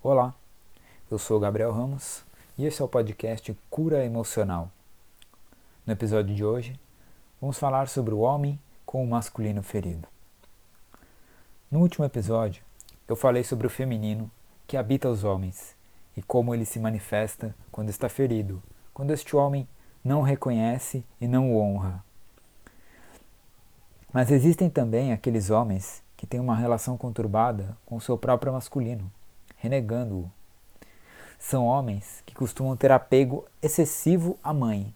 Olá, eu sou Gabriel Ramos e esse é o podcast Cura Emocional. No episódio de hoje, vamos falar sobre o homem com o masculino ferido. No último episódio, eu falei sobre o feminino que habita os homens e como ele se manifesta quando está ferido, quando este homem não o reconhece e não o honra. Mas existem também aqueles homens que têm uma relação conturbada com o seu próprio masculino renegando-o. São homens que costumam ter apego excessivo à mãe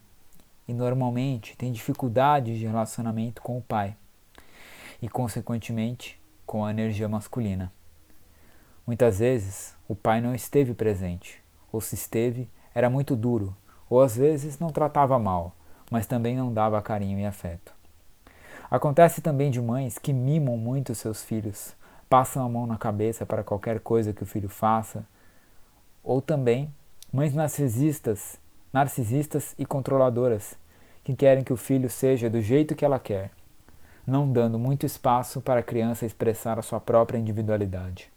e normalmente têm dificuldades de relacionamento com o pai e, consequentemente, com a energia masculina. Muitas vezes o pai não esteve presente, ou se esteve, era muito duro, ou às vezes não tratava mal, mas também não dava carinho e afeto. Acontece também de mães que mimam muito seus filhos, passam a mão na cabeça para qualquer coisa que o filho faça, ou também mães narcisistas, narcisistas e controladoras que querem que o filho seja do jeito que ela quer, não dando muito espaço para a criança expressar a sua própria individualidade.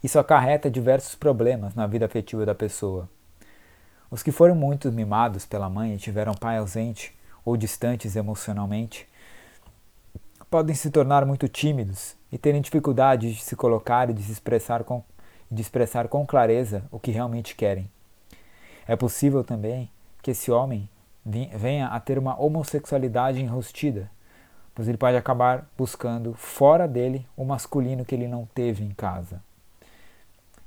Isso acarreta diversos problemas na vida afetiva da pessoa. Os que foram muito mimados pela mãe e tiveram pai ausente ou distantes emocionalmente podem se tornar muito tímidos e terem dificuldade de se colocar e de se expressar com, de expressar com clareza o que realmente querem. É possível também que esse homem venha a ter uma homossexualidade enrustida, pois ele pode acabar buscando fora dele o masculino que ele não teve em casa.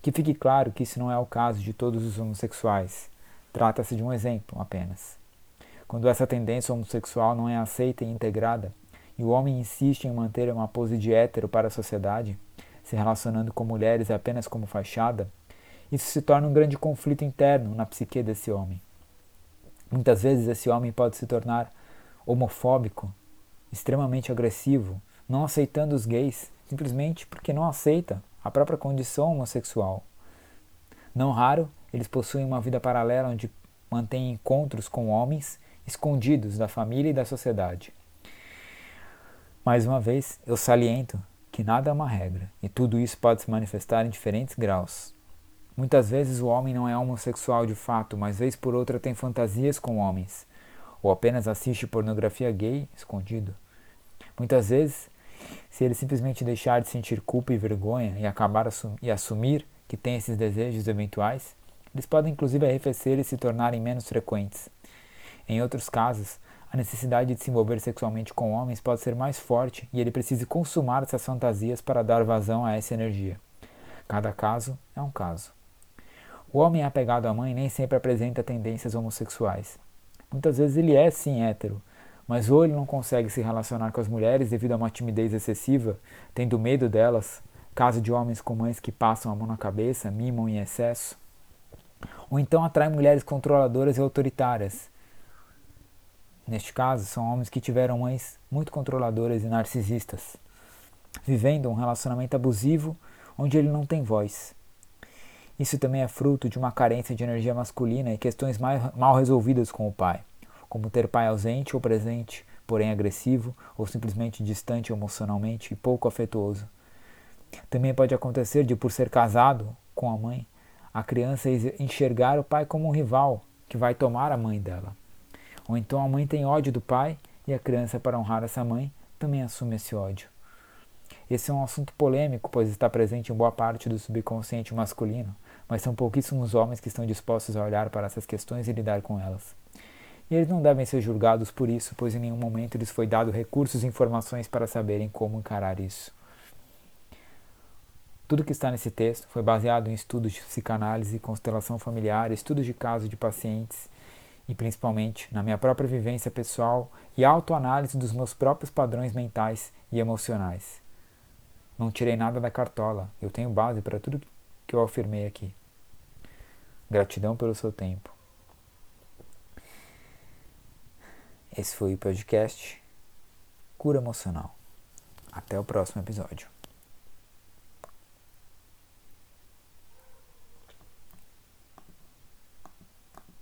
Que fique claro que isso não é o caso de todos os homossexuais. Trata-se de um exemplo apenas. Quando essa tendência homossexual não é aceita e integrada, e o homem insiste em manter uma pose de hétero para a sociedade, se relacionando com mulheres apenas como fachada, isso se torna um grande conflito interno na psique desse homem. Muitas vezes esse homem pode se tornar homofóbico, extremamente agressivo, não aceitando os gays simplesmente porque não aceita a própria condição homossexual. Não raro, eles possuem uma vida paralela onde mantêm encontros com homens escondidos da família e da sociedade. Mais uma vez, eu saliento que nada é uma regra e tudo isso pode se manifestar em diferentes graus. Muitas vezes o homem não é homossexual de fato, mas vez por outra tem fantasias com homens, ou apenas assiste pornografia gay escondido. Muitas vezes, se ele simplesmente deixar de sentir culpa e vergonha e acabar assum e assumir que tem esses desejos eventuais, eles podem inclusive arrefecer e se tornarem menos frequentes. Em outros casos, a necessidade de se envolver sexualmente com homens pode ser mais forte e ele precisa consumar essas fantasias para dar vazão a essa energia. Cada caso é um caso. O homem apegado à mãe nem sempre apresenta tendências homossexuais. Muitas vezes ele é sim hétero, mas ou ele não consegue se relacionar com as mulheres devido a uma timidez excessiva, tendo medo delas, caso de homens com mães que passam a mão na cabeça, mimam em excesso, ou então atrai mulheres controladoras e autoritárias, Neste caso, são homens que tiveram mães muito controladoras e narcisistas, vivendo um relacionamento abusivo onde ele não tem voz. Isso também é fruto de uma carência de energia masculina e questões mal resolvidas com o pai, como ter pai ausente ou presente, porém agressivo, ou simplesmente distante emocionalmente e pouco afetuoso. Também pode acontecer de, por ser casado com a mãe, a criança enxergar o pai como um rival que vai tomar a mãe dela. Ou então a mãe tem ódio do pai e a criança, para honrar essa mãe, também assume esse ódio. Esse é um assunto polêmico, pois está presente em boa parte do subconsciente masculino, mas são pouquíssimos homens que estão dispostos a olhar para essas questões e lidar com elas. E eles não devem ser julgados por isso, pois em nenhum momento lhes foi dado recursos e informações para saberem como encarar isso. Tudo que está nesse texto foi baseado em estudos de psicanálise, constelação familiar, estudos de casos de pacientes e principalmente na minha própria vivência pessoal e autoanálise dos meus próprios padrões mentais e emocionais. Não tirei nada da cartola, eu tenho base para tudo que eu afirmei aqui. Gratidão pelo seu tempo. Esse foi o podcast Cura Emocional. Até o próximo episódio.